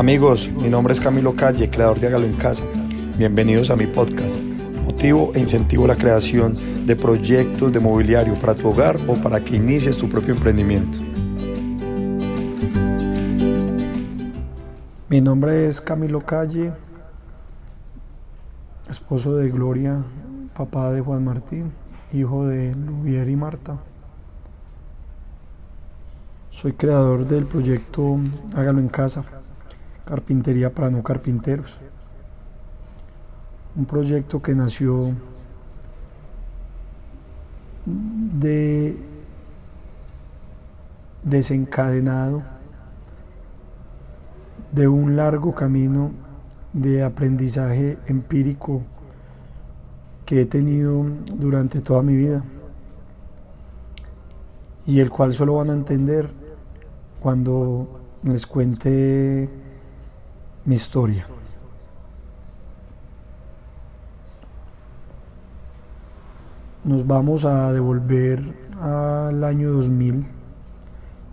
Amigos, mi nombre es Camilo Calle, creador de Hágalo en Casa. Bienvenidos a mi podcast. Motivo e incentivo la creación de proyectos de mobiliario para tu hogar o para que inicies tu propio emprendimiento. Mi nombre es Camilo Calle, esposo de Gloria, papá de Juan Martín, hijo de Luvier y Marta. Soy creador del proyecto Hágalo en Casa, Carpintería para no carpinteros. Un proyecto que nació de desencadenado de un largo camino de aprendizaje empírico que he tenido durante toda mi vida y el cual solo van a entender cuando les cuente mi historia. Nos vamos a devolver al año 2000,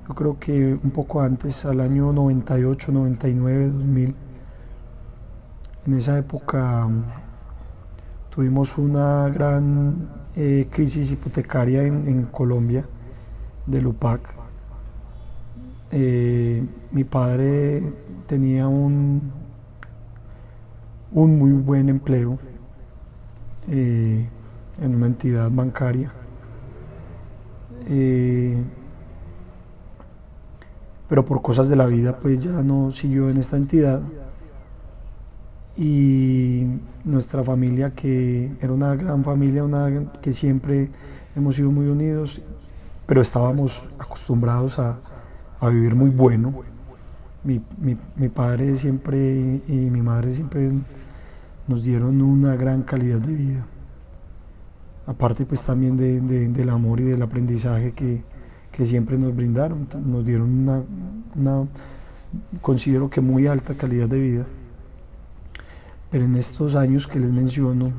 yo creo que un poco antes, al año 98, 99, 2000. En esa época tuvimos una gran eh, crisis hipotecaria en, Colombia, del UPAC. Eh, mi padre tenía un, un muy buen empleo eh, en una entidad bancaria. Eh, pero por cosas de la vida pues ya no siguió en esta entidad y nuestra familia que era una gran familia, una que siempre hemos sido muy unidos, pero estábamos acostumbrados a, a vivir muy bueno mi, mi, padre siempre y mi madre siempre nos dieron una gran calidad de vida. Aparte pues también del amor y del aprendizaje que, siempre nos brindaron, nos dieron una, considero que muy alta calidad de vida. Pero en estos años que les menciono,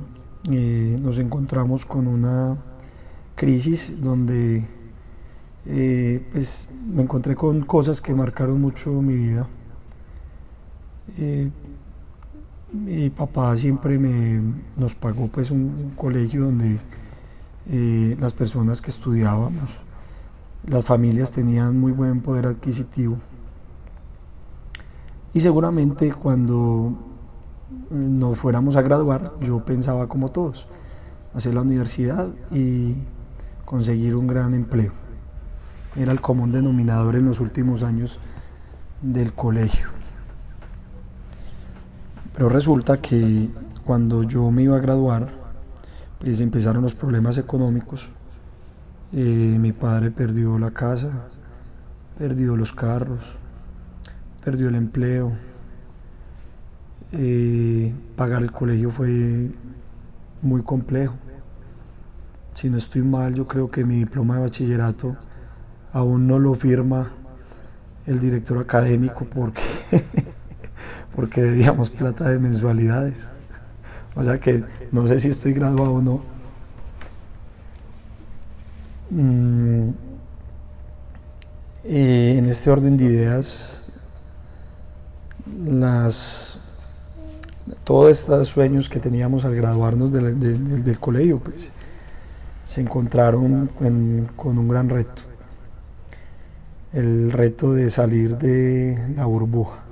eh, nos encontramos con una crisis donde eh, pues me encontré con cosas que marcaron mucho mi vida. Eh, mi papá siempre me, nos pagó pues un, colegio donde eh, las personas que estudiábamos, las familias tenían muy buen poder adquisitivo. Y seguramente cuando nos fuéramos a graduar, yo pensaba como todos, hacer la universidad y conseguir un gran empleo era el común denominador en los últimos años del colegio. Pero resulta que cuando yo me iba a graduar, pues empezaron los problemas económicos. Eh, mi padre perdió la casa, perdió los carros, perdió el empleo. Eh, pagar el colegio fue muy complejo. Si no estoy mal, yo creo que mi diploma de bachillerato aún no lo firma el director académico porque, porque debíamos plata de mensualidades. O sea que no sé si estoy graduado o no. Mm, eh, en este orden de ideas, las, todos estos sueños que teníamos al graduarnos del, colegio, pues, se encontraron con un gran reto el reto de salir de la burbuja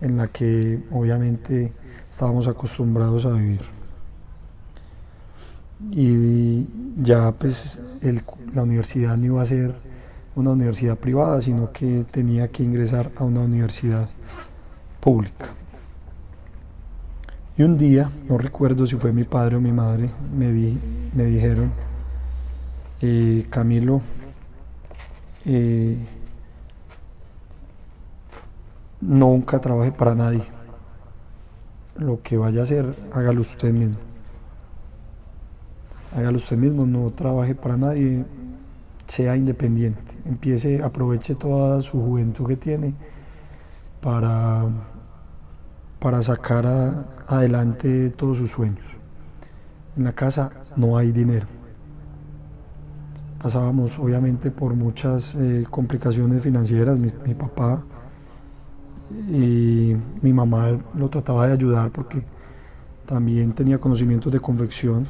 en la que obviamente estábamos acostumbrados a vivir. Y ya pues la universidad no iba a ser una universidad privada, sino que tenía que ingresar a una universidad pública. Y un día, no recuerdo si fue mi padre o mi madre, me, me dijeron, eh, Camilo, eh, nunca trabaje para nadie. Lo que vaya a hacer, hágalo usted mismo. Hágalo usted mismo, no trabaje para nadie, sea independiente. Empiece, aproveche toda su juventud que tiene para, para sacar adelante todos sus sueños. En la casa no hay dinero pasábamos obviamente por muchas eh, complicaciones financieras. Mi, papá y mi mamá lo trataba de ayudar porque también tenía conocimientos de confección.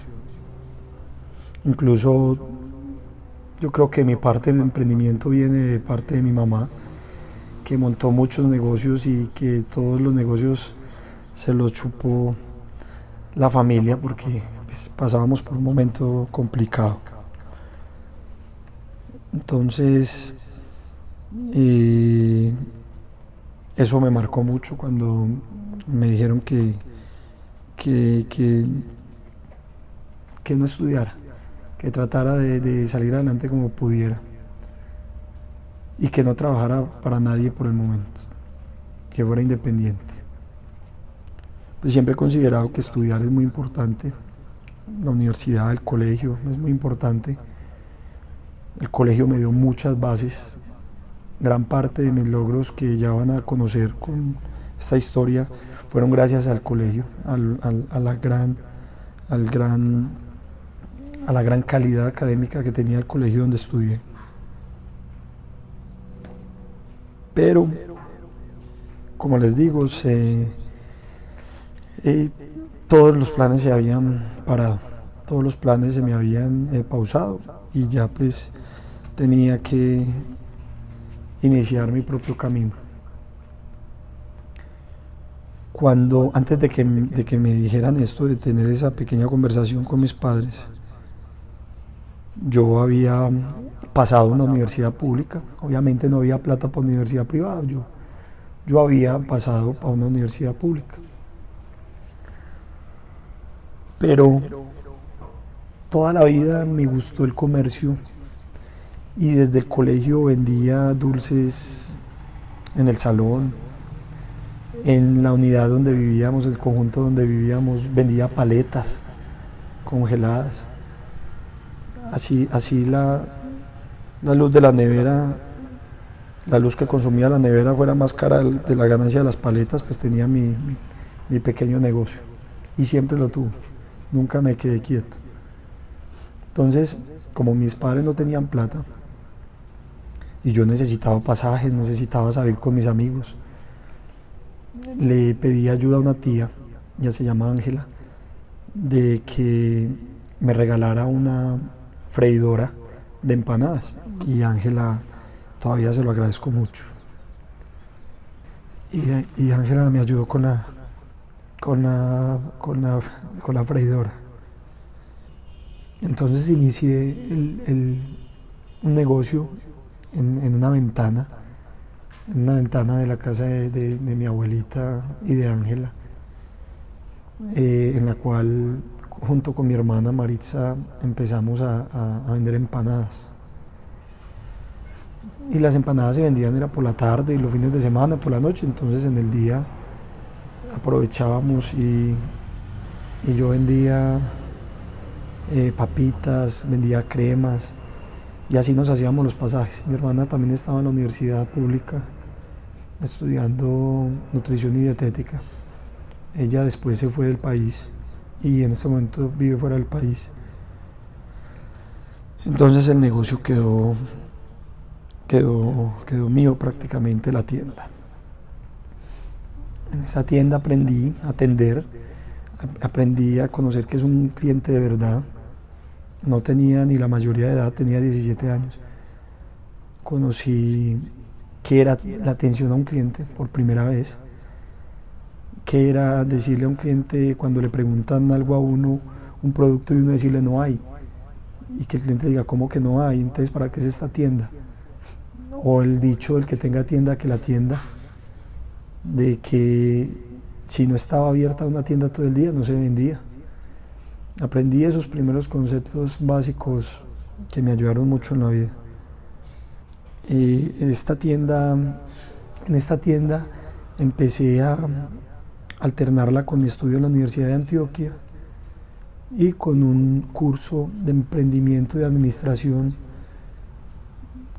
Incluso yo creo que mi parte del emprendimiento viene de parte de mi mamá, que montó muchos negocios y que todos los negocios se los chupó la familia porque pues, pasábamos por un momento complicado. Entonces, eso me marcó mucho cuando me dijeron que, que, que, no estudiara, que tratara de, salir adelante como pudiera y que no trabajara para nadie por el momento, que fuera independiente. Pues siempre he considerado que estudiar es muy importante, la universidad, el colegio es muy importante. El colegio me dio muchas bases, gran parte de mis logros que ya van a conocer con esta historia fueron gracias al colegio, a la gran, al gran, a la gran calidad académica que tenía el colegio donde estudié. Pero, como les digo, eh, todos los planes se habían parado, todos los planes se me habían eh, pausado y ya pues tenía que iniciar mi propio camino. Cuando, antes de que, de que me dijeran esto, de tener esa pequeña conversación con mis padres, yo había pasado a una universidad pública, obviamente no había plata para universidad privada, yo, yo había pasado a una universidad pública. Pero toda la vida me gustó el comercio y desde el colegio vendía dulces en el salón, en la unidad donde vivíamos, el conjunto donde vivíamos, vendía paletas congeladas. Así, así la, la luz de la nevera, la luz que consumía la nevera fuera más cara de la ganancia de las paletas, pues tenía mi, mi pequeño negocio. Y siempre lo tuve, nunca me quedé quieto. Entonces, como mis padres no tenían plata, y yo necesitaba pasajes, necesitaba salir con mis amigos. Le pedí ayuda a una tía, ya se llama Ángela, de que me regalara una freidora de empanadas y Ángela todavía se lo agradezco mucho. Y Ángela me ayudó con la, con la, con la, con la freidora. Entonces inicié el, un negocio en, una ventana, en una ventana de la casa de, mi abuelita y de Ángela, eh, en la cual junto con mi hermana Maritza empezamos a, vender empanadas. Y las empanadas se vendían era por la tarde y los fines de semana, por la noche, entonces en el día aprovechábamos y, yo vendía eh, papitas, vendía cremas, y así nos hacíamos los pasajes. Mi hermana también estaba en la universidad pública estudiando nutrición y dietética. Ella después se fue del país y en este momento vive fuera del país. Entonces el negocio quedó, quedó, quedó mío prácticamente la tienda. En esa tienda aprendí a atender, aprendí a conocer que es un cliente de verdad, no tenía ni la mayoría de edad, tenía 17 años. Conocí qué era la atención a un cliente por primera vez, qué era decirle a un cliente cuando le preguntan algo a uno, un producto y uno decirle no hay, y que el cliente diga, ¿cómo que no hay? Entonces, ¿para qué es esta tienda? O el dicho, el que tenga tienda, que la tienda, de que si no estaba abierta una tienda todo el día, no se vendía aprendí esos primeros conceptos básicos que me ayudaron mucho en la vida. Y en esta tienda, en esta tienda empecé a alternarla con mi estudio en la Universidad de Antioquia y con un curso de emprendimiento y administración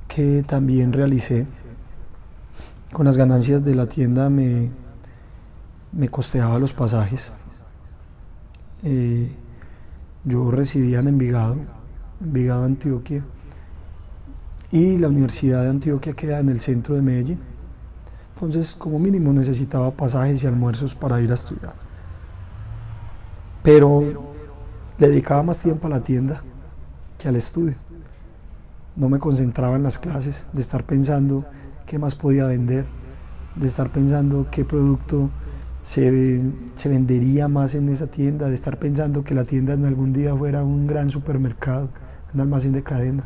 que también realicé. Con las ganancias de la tienda me, me costeaba los pasajes. Eh, yo residía en Envigado, Envigado, Antioquia, y la Universidad de Antioquia queda en el centro de Medellín. Entonces, como mínimo necesitaba pasajes y almuerzos para ir a estudiar. Pero le dedicaba más tiempo a la tienda que al estudio. No me concentraba en las clases, de estar pensando qué más podía vender, de estar pensando qué producto se, se, vendería más en esa tienda, de estar pensando que la tienda en algún día fuera un gran supermercado, un almacén de cadena,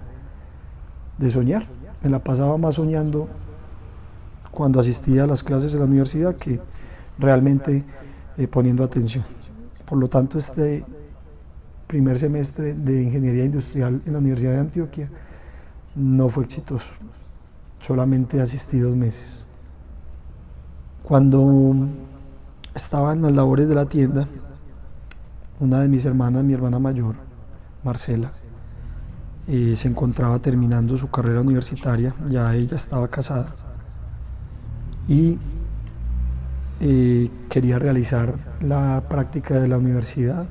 de soñar. Me la pasaba más soñando cuando asistía a las clases de la universidad que realmente eh, poniendo atención. Por lo tanto, este primer semestre de ingeniería industrial en la Universidad de Antioquia no fue exitoso. Solamente asistí dos meses. Cuando estaba en las labores de la tienda, una de mis hermanas, mi hermana mayor, Marcela, se encontraba terminando su carrera universitaria, ya ella estaba casada y eh, quería realizar la práctica de la universidad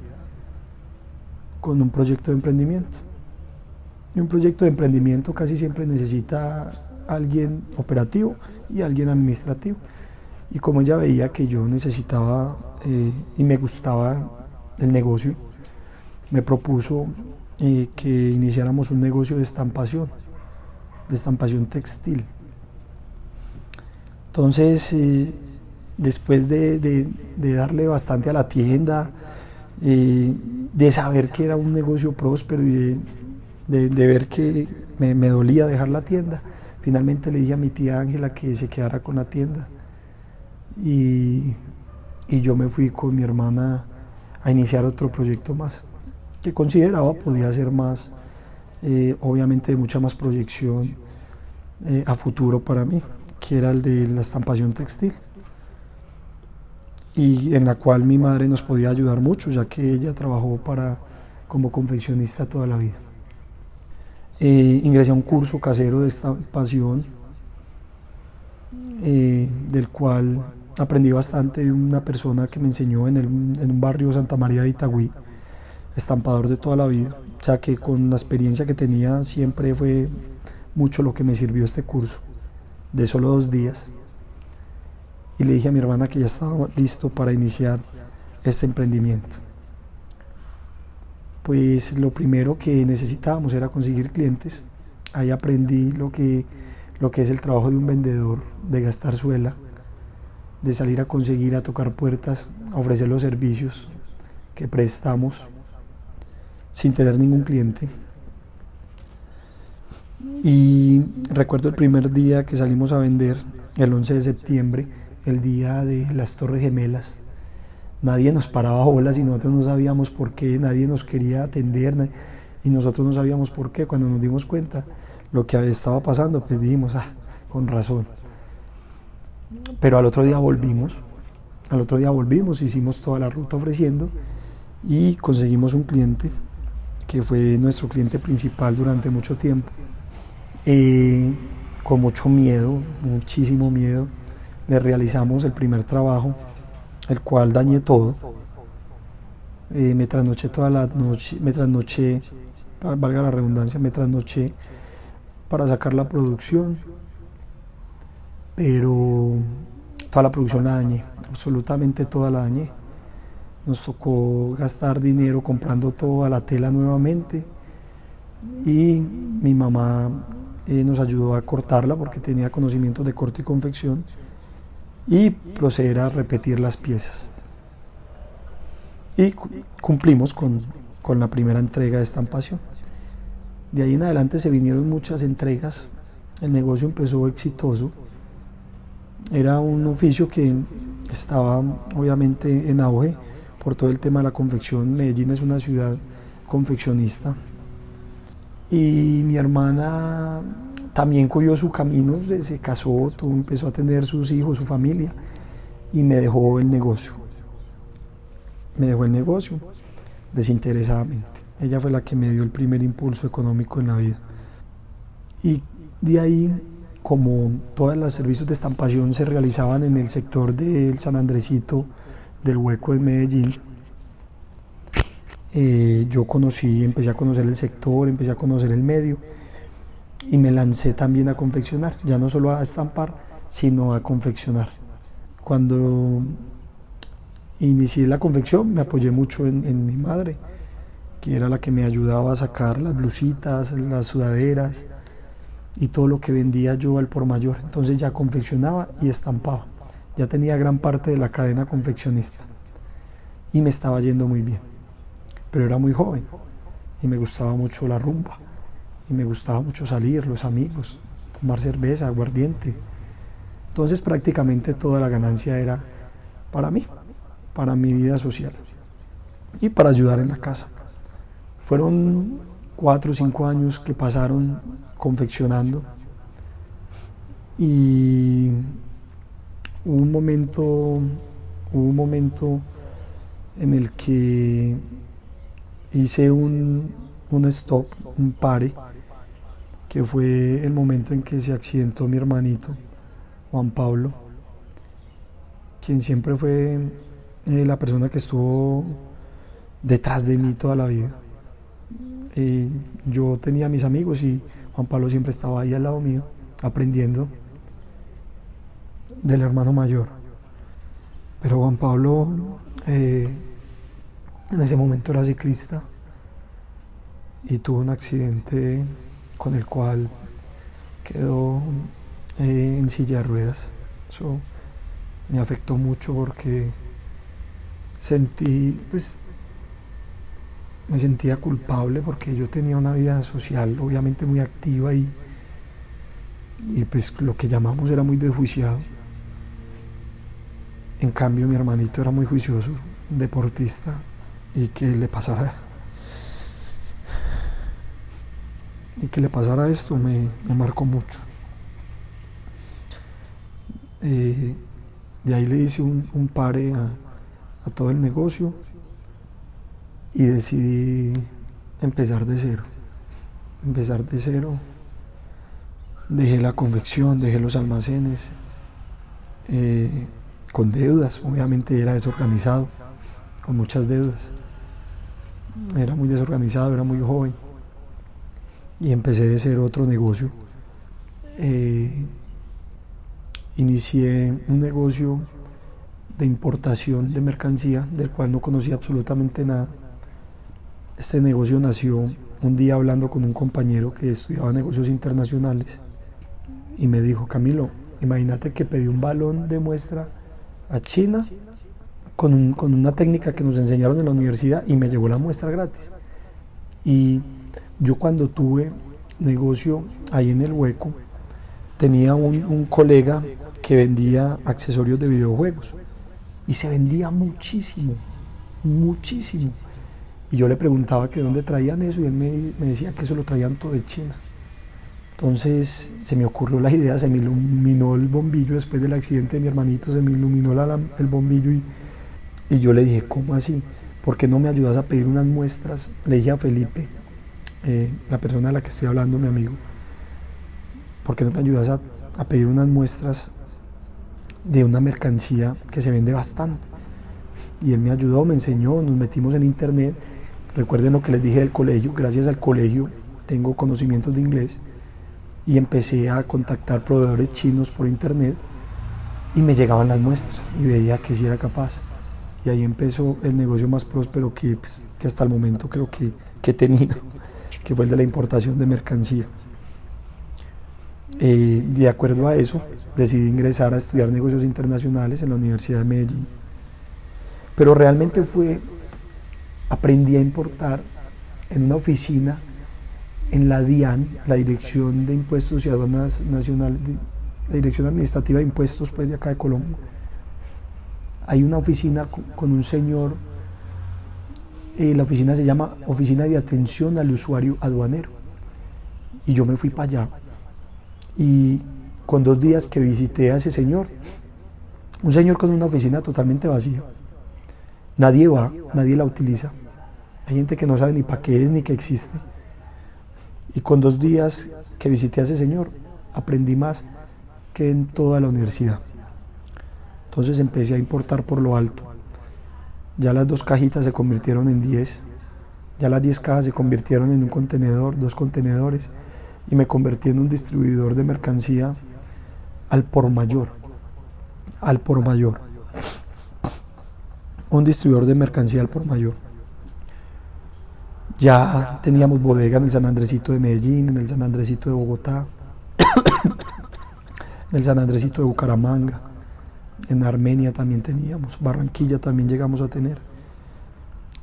con un proyecto de emprendimiento. Y un proyecto de emprendimiento casi siempre necesita alguien operativo y alguien administrativo. Y como ella veía que yo necesitaba eh, y me gustaba el negocio, me propuso eh, que iniciáramos un negocio de estampación, de estampación textil. Entonces, eh, después de, darle bastante a la tienda, de saber que era un negocio próspero y de, ver que me, dolía dejar la tienda, finalmente le dije a mi tía Ángela que se quedara con la tienda. Y, yo me fui con mi hermana a iniciar otro proyecto más, que consideraba podía ser más, eh, obviamente de mucha más proyección a futuro para mí que era el de la estampación textil y en la cual mi madre nos podía ayudar mucho, ya que ella trabajó para, como confeccionista toda la vida. Eh, ingresé a un curso casero de estampación, eh, del cual aprendí bastante de una persona que me enseñó en, en un barrio Santa María de Itagüí, estampador de toda la vida, o sea que con la experiencia que tenía siempre fue mucho lo que me sirvió este curso de solo dos días. Y le dije a mi hermana que ya estaba listo para iniciar este emprendimiento. Pues lo primero que necesitábamos era conseguir clientes. Ahí aprendí lo que, lo que es el trabajo de un vendedor, de gastar suela, de salir a conseguir, a tocar puertas, a ofrecer los servicios que prestamos sin tener ningún cliente. Y recuerdo el primer día que salimos a vender, el 11 de septiembre, el día de las Torres Gemelas. Nadie nos paraba bolas y nosotros no sabíamos por qué, nadie nos quería atender y nosotros no sabíamos por qué. Cuando nos dimos cuenta lo que estaba pasando, pues dijimos, ah, con razón. Pero al otro día volvimos, al otro día volvimos, hicimos toda la ruta ofreciendo y conseguimos un cliente que fue nuestro cliente principal durante mucho tiempo eh, con mucho miedo, muchísimo miedo, le realizamos el primer trabajo, el cual dañé todo. Eh, me trasnoché toda la noche, me trasnoché, valga la redundancia, me trasnoché para sacar la producción, pero toda la producción la dañé, absolutamente toda la dañé. Nos tocó gastar dinero comprando toda la tela nuevamente y mi mamá eh, nos ayudó a cortarla porque tenía conocimientos de corte y confección y proceder a repetir las piezas. Y cumplimos con, con la primera entrega de estampación. De ahí en adelante se vinieron muchas entregas, el negocio empezó exitoso, era un oficio que estaba obviamente en auge por todo el tema de la confección. Medellín es una ciudad confeccionista y mi hermana también cogió su camino, se casó, empezó a tener sus hijos, su familia y me dejó el negocio. Me dejó el negocio desinteresadamente. Ella fue la que me dio el primer impulso económico en la vida. Y de ahí, como todos los servicios de estampación se realizaban en el sector del San Andresito, del Hueco de Medellín, eh, yo conocí, empecé a conocer el sector, empecé a conocer el medio y me lancé también a confeccionar, ya no solo a estampar, sino a confeccionar. Cuando inicié la confección me apoyé mucho en, mi madre, que era la que me ayudaba a sacar las blusitas, las sudaderas y todo lo que vendía yo al por mayor. Entonces ya confeccionaba y estampaba. Ya tenía gran parte de la cadena confeccionista y me estaba yendo muy bien. Pero era muy joven y me gustaba mucho la rumba y me gustaba mucho salir, los amigos, tomar cerveza, aguardiente. Entonces prácticamente toda la ganancia era para mí, para mi vida social y para ayudar en la casa. Fueron cuatro o cinco años que pasaron confeccionando y hubo un momento, un momento en el que hice un, un stop, un pare, que fue el momento en que se accidentó mi hermanito, Juan Pablo, quien siempre fue eh, la persona que estuvo detrás de mí toda la vida. Eh, yo tenía mis amigos y Juan Pablo siempre estaba ahí al lado mío, aprendiendo del hermano mayor. Pero Juan Pablo eh, en ese momento era ciclista y tuvo un accidente con el cual quedó eh, en silla de ruedas. Eso me afectó mucho porque sentí, pues, me sentía culpable porque yo tenía una vida social obviamente muy activa y, y pues lo que llamamos era muy desjuiciado. En cambio mi hermanito era muy juicioso, deportista, y que le pasara y que le pasara esto me, marcó mucho. Eh, de ahí le hice un, pare a, a, todo el negocio y decidí empezar de cero. Empezar de cero. Dejé la confección, dejé los almacenes, eh, con deudas, obviamente era desorganizado, con muchas deudas. Era muy desorganizado, era muy joven. Y empecé de ser otro negocio. Eh, inicié un negocio de importación de mercancía del cual no conocía absolutamente nada. Este negocio nació un día hablando con un compañero que estudiaba negocios internacionales y me dijo, Camilo, imagínate que pedí un balón de muestra a China con, con, una técnica que nos enseñaron en la universidad y me llegó la muestra gratis. Y yo cuando tuve negocio ahí en el hueco, tenía un, un colega que vendía accesorios de videojuegos y se vendía muchísimo, muchísimo. Y yo le preguntaba que dónde traían eso y él me, decía que eso lo traían todo de China. Entonces se me ocurrió la idea, se me iluminó el bombillo después del accidente de mi hermanito, se me iluminó el bombillo y y yo le dije, ¿cómo así? ¿Por qué no me ayudas a pedir unas muestras? Le dije a Felipe, eh, la persona de la que estoy hablando, mi amigo, ¿por qué no me ayudas a, a pedir unas muestras de una mercancía que se vende bastante? Y él me ayudó, me enseñó, nos metimos en internet. Recuerden lo que les dije del colegio, gracias al colegio tengo conocimientos de inglés y empecé a contactar proveedores chinos por internet y me llegaban las muestras y veía que sí era capaz y ahí empezó el negocio más próspero que, pues, hasta el momento creo que, que, he tenido, que fue el de la importación de mercancía. Eh, de acuerdo a eso, decidí ingresar a estudiar negocios internacionales en la Universidad de Medellín. Pero realmente fue, aprendí a importar en una oficina en la DIAN, la Dirección de Impuestos y Aduanas Nacionales, la Dirección Administrativa de Impuestos pues, de acá de Colombia hay una oficina con un señor, eh, la oficina se llama Oficina de Atención al Usuario Aduanero. Y yo me fui para allá. Y con dos días que visité a ese señor, un señor con una oficina totalmente vacía. Nadie va, nadie la utiliza. Hay gente que no sabe ni para qué es ni que existe. Y con dos días que visité a ese señor, aprendí más que en toda la universidad. Entonces empecé a importar por lo alto. Ya las dos cajitas se convirtieron en 10. Ya las 10 cajas se convirtieron en un contenedor, dos contenedores. y me convertí en un distribuidor de mercancía al por mayor. Al por mayor. Un distribuidor de mercancía al por mayor. Ya teníamos bodega en el San Andresito de Medellín, en el San Andresito de Bogotá, en el San Andresito de Bucaramanga, en Armenia también teníamos, Barranquilla también llegamos a tener.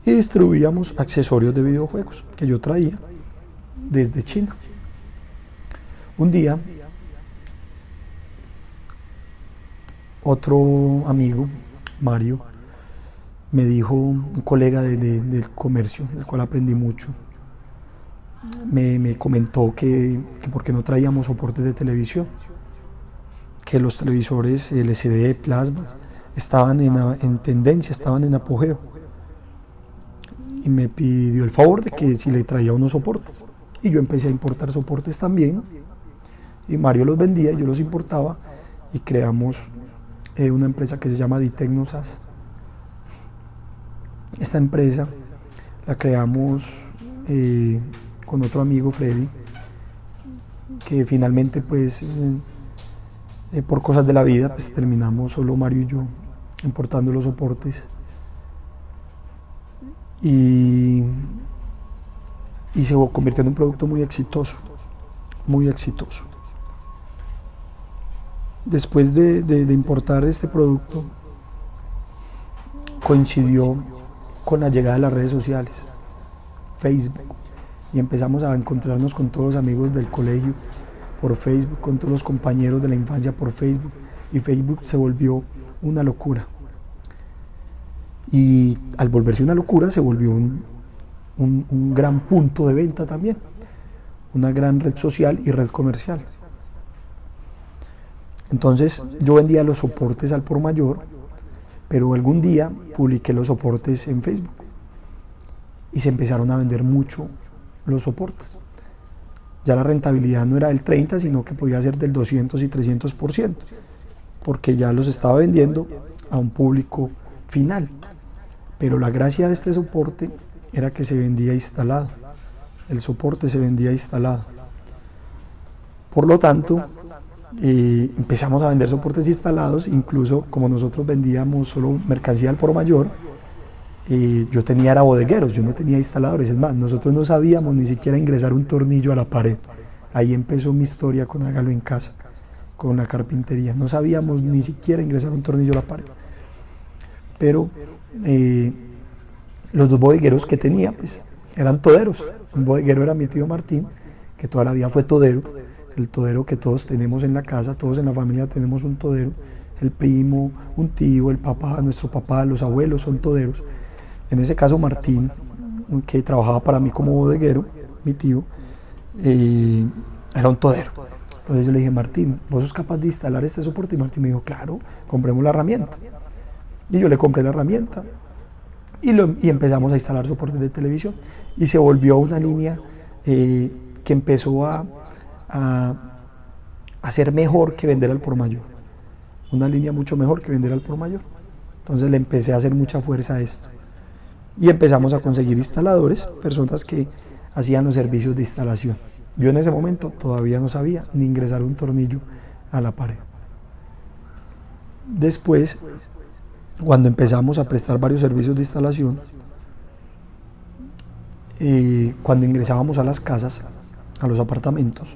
Y distribuíamos accesorios de videojuegos que yo traía desde China. Un día, otro amigo, Mario, me dijo, un colega del comercio, del cual aprendí mucho, me, comentó que, que por qué no traíamos soportes de televisión, que los televisores LCD, plasma, estaban en, en tendencia, estaban en apogeo. Y me pidió el favor de que si le traía unos soportes. Y yo empecé a importar soportes también. Y Mario los vendía, yo los importaba y creamos eh, una empresa que se llama Ditecnosas esta empresa la creamos eh, con otro amigo, Freddy, que finalmente pues eh, eh, por cosas de la vida pues terminamos solo Mario y yo importando los soportes y, y se convirtió en un producto muy exitoso, muy exitoso. Después de, de importar este producto, coincidió con la llegada de las redes sociales, Facebook, y empezamos a encontrarnos con todos los amigos del colegio por Facebook, con todos los compañeros de la infancia por Facebook, y Facebook se volvió una locura. Y al volverse una locura se volvió un, un gran punto de venta también, una gran red social y red comercial. Entonces yo vendía los soportes al por mayor pero algún día publiqué los soportes en Facebook y se empezaron a vender mucho los soportes. Ya la rentabilidad no era del 30, sino que podía ser del 200 y 300%, porque ya los estaba vendiendo a un público final. Pero la gracia de este soporte era que se vendía instalado. El soporte se vendía instalado. Por lo tanto, empezamos a vender soportes instalados, incluso como nosotros vendíamos solo mercancía al por mayor, yo tenía era bodegueros, yo no tenía instaladores, es más, nosotros no sabíamos ni siquiera ingresar un tornillo a la pared. Ahí empezó mi historia con Hágalo en casa, con la carpintería. No sabíamos ni siquiera ingresar un tornillo a la pared. Pero eh, los dos bodegueros que tenía, pues, eran toderos. Un bodeguero era mi tío Martín, que toda la vida fue todero el todero que todos tenemos en la casa, todos en la familia tenemos un todero, el primo, un tío, el papá, nuestro papá, los abuelos son toderos. En ese caso Martín, que trabajaba para mí como bodeguero, mi tío, eh, era un todero. Entonces yo le dije, Martín, ¿vos sos capaz de instalar este soporte? Y Martín me dijo, claro, compremos la herramienta. Y yo le compré la herramienta y, lo, y empezamos a instalar soportes de televisión. Y se volvió una línea eh, que empezó a, a, hacer mejor que vender al por mayor. Una línea mucho mejor que vender al por mayor. Entonces le empecé a hacer mucha fuerza a esto. Y empezamos a conseguir instaladores, personas que hacían los servicios de instalación. Yo en ese momento todavía no sabía ni ingresar un tornillo a la pared. Después, cuando empezamos a prestar varios servicios de instalación, eh, cuando ingresábamos a las casas, a los apartamentos,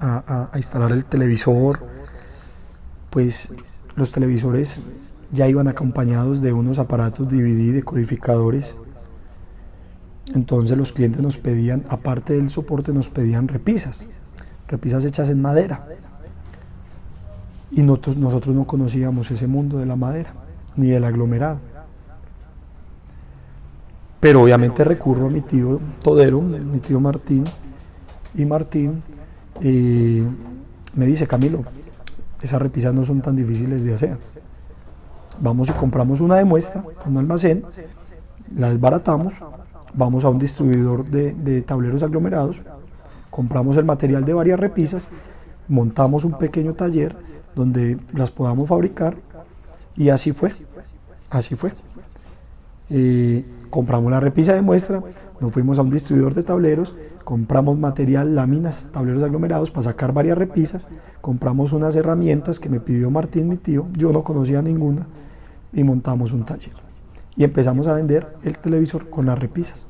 a, instalar el televisor, pues los televisores ya iban acompañados de unos aparatos DVD de codificadores. Entonces los clientes nos pedían, aparte del soporte, nos pedían repisas, repisas hechas en madera. Y nosotros, nosotros no conocíamos ese mundo de la madera, ni del aglomerado. Pero obviamente recurro a mi tío Todero, mi tío Martín, y Martín y me dice, Camilo, esas repisas no son tan difíciles de hacer. Vamos y compramos una de muestra, un almacén, la desbaratamos, vamos a un distribuidor de, tableros aglomerados, compramos el material de varias repisas, montamos un pequeño taller donde las podamos fabricar y así fue, así fue. Compramos la repisa de muestra, nos fuimos a un distribuidor de tableros, compramos material, láminas, tableros aglomerados para sacar varias repisas, compramos unas herramientas que me pidió Martín, mi tío, yo no conocía ninguna, y montamos un taller. Y empezamos a vender el televisor con las repisas.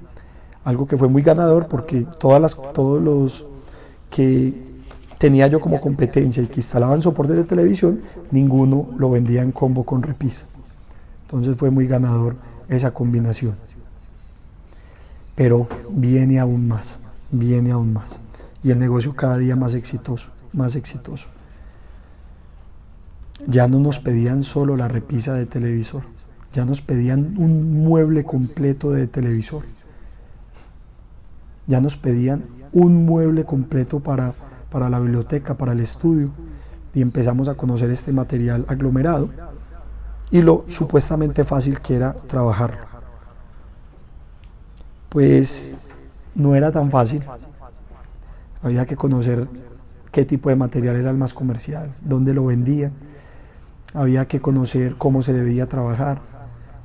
Algo que fue muy ganador porque todas todos los que tenía yo como competencia y que instalaban soportes de televisión, ninguno lo vendía en combo con repisa. Entonces fue muy ganador esa combinación. Pero viene aún más, viene aún más. Y el negocio cada día más exitoso, más exitoso. Ya no nos pedían solo la repisa de televisor, ya nos pedían un mueble completo de televisor. Ya nos pedían un mueble completo para, para la biblioteca, para el estudio. Y empezamos a conocer este material aglomerado y lo supuestamente fácil que era trabajarlo. Pues no era tan fácil. Había que conocer qué tipo de material era el más comercial, dónde lo vendían. Había que conocer cómo se debía trabajar.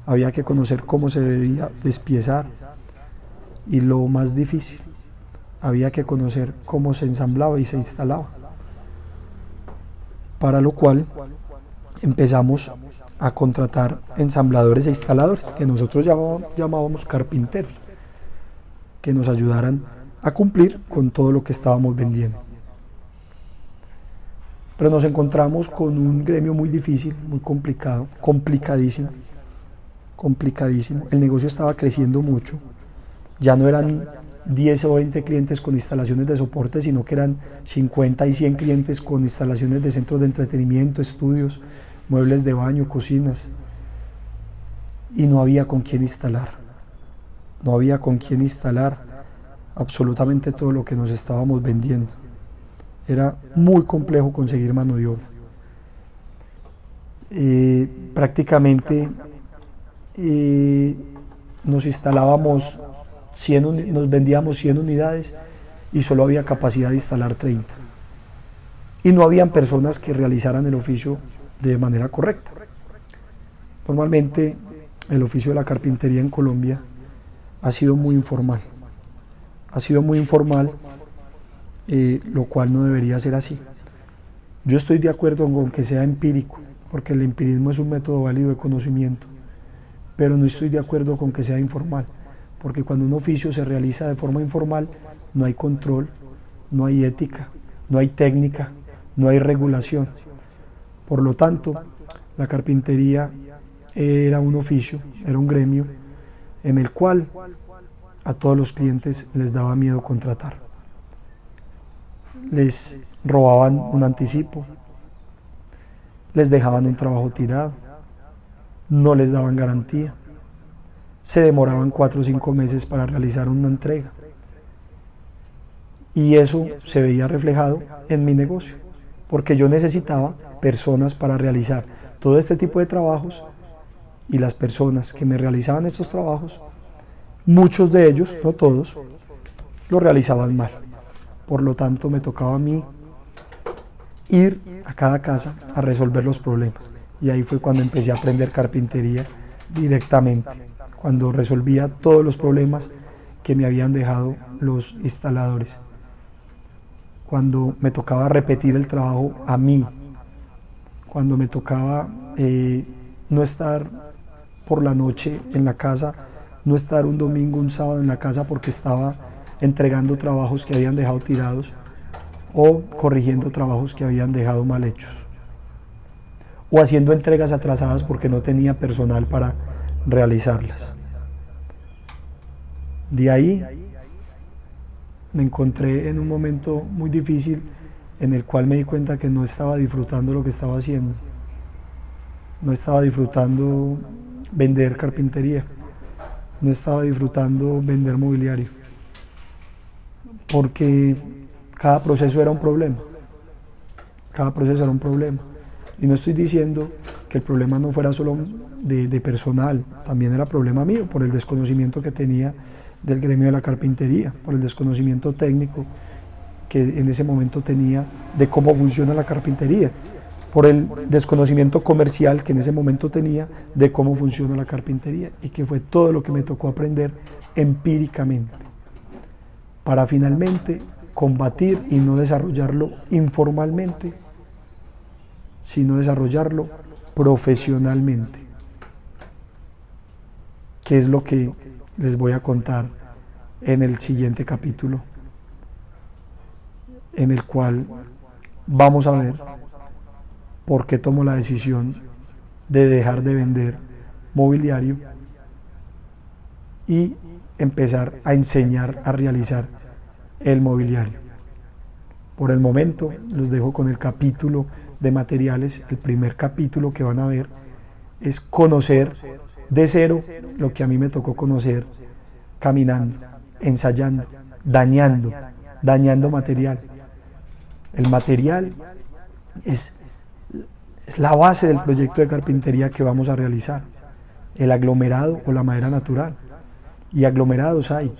Había que conocer cómo se debía despiezar. Y lo más difícil, había que conocer cómo se ensamblaba y se instalaba. Para lo cual empezamos a contratar ensambladores e instaladores, que nosotros llamábamos, carpinteros, que nos ayudaran a cumplir con todo lo que estábamos vendiendo. Pero nos encontramos con un gremio muy difícil, muy complicado, complicadísimo, complicadísimo. El negocio estaba creciendo mucho. Ya no eran 10 o 20 clientes con instalaciones de soporte, sino que eran 50 y 100 clientes con instalaciones de centros de entretenimiento, estudios, muebles de baño, cocinas, y no había con quién instalar. No había con quién instalar absolutamente todo lo que nos estábamos vendiendo. Era muy complejo conseguir mano de obra. Eh, prácticamente eh, nos instalábamos 100, nos vendíamos 100 unidades y solo había capacidad de instalar 30. Y no habían personas que realizaran el oficio de manera correcta. Normalmente el oficio de la carpintería en Colombia ha sido muy informal. Ha sido muy informal, eh, lo cual no debería ser así. Yo estoy de acuerdo con que sea empírico, porque el empirismo es un método válido de conocimiento, pero no estoy de acuerdo con que sea informal, porque cuando un oficio se realiza de forma informal, no hay control, no hay ética, no hay técnica, no hay regulación. Por lo tanto, la carpintería era un oficio, era un gremio en el cual a todos los clientes les daba miedo contratar. Les robaban un anticipo, les dejaban un trabajo tirado, no les daban garantía, se demoraban cuatro o cinco meses para realizar una entrega. Y eso se veía reflejado en mi negocio porque yo necesitaba personas para realizar todo este tipo de trabajos y las personas que me realizaban estos trabajos, muchos de ellos, no todos, lo realizaban mal. Por lo tanto, me tocaba a mí ir a cada casa a resolver los problemas. Y ahí fue cuando empecé a aprender carpintería directamente, cuando resolvía todos los problemas que me habían dejado los instaladores cuando me tocaba repetir el trabajo a mí, cuando me tocaba eh, no estar por la noche en la casa, no estar un domingo, un sábado en la casa porque estaba entregando trabajos que habían dejado tirados o corrigiendo trabajos que habían dejado mal hechos o haciendo entregas atrasadas porque no tenía personal para realizarlas. De ahí me encontré en un momento muy difícil en el cual me di cuenta que no estaba disfrutando lo que estaba haciendo. No estaba disfrutando vender carpintería. No estaba disfrutando vender mobiliario. Porque cada proceso era un problema. Cada proceso era un problema. Y no estoy diciendo que el problema no fuera solo de, de personal, también era problema mío por el desconocimiento que tenía del gremio de la carpintería, por el desconocimiento técnico que en ese momento tenía de cómo funciona la carpintería. por el desconocimiento comercial que en ese momento tenía de cómo funciona la carpintería y que fue todo lo que me tocó aprender empíricamente para finalmente combatir y no desarrollarlo informalmente, sino desarrollarlo profesionalmente, que es lo que les voy a contar en el siguiente capítulo, en el cual vamos a ver por qué tomo la decisión de dejar de vender mobiliario y empezar a enseñar a realizar el mobiliario. Por el momento los dejo con el capítulo de materiales. El primer capítulo que van a ver es conocer de cero lo que a mí me tocó conocer caminando, ensayando, dañando, dañando material. El material es, es la base del proyecto de carpintería que vamos a realizar. El aglomerado o la madera natural. Y aglomerados hay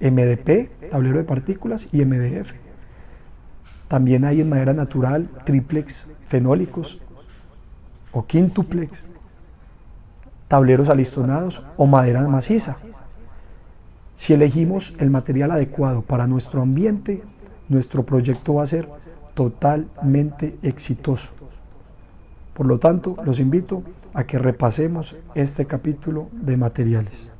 MDP, tablero de partículas, y MDF. También hay en madera natural triplex fenólicos o quintuplex, tableros alistonados o madera maciza. Si elegimos el material adecuado para nuestro ambiente, nuestro proyecto va a ser totalmente exitoso. Por lo tanto, los invito a que repasemos este capítulo de materiales.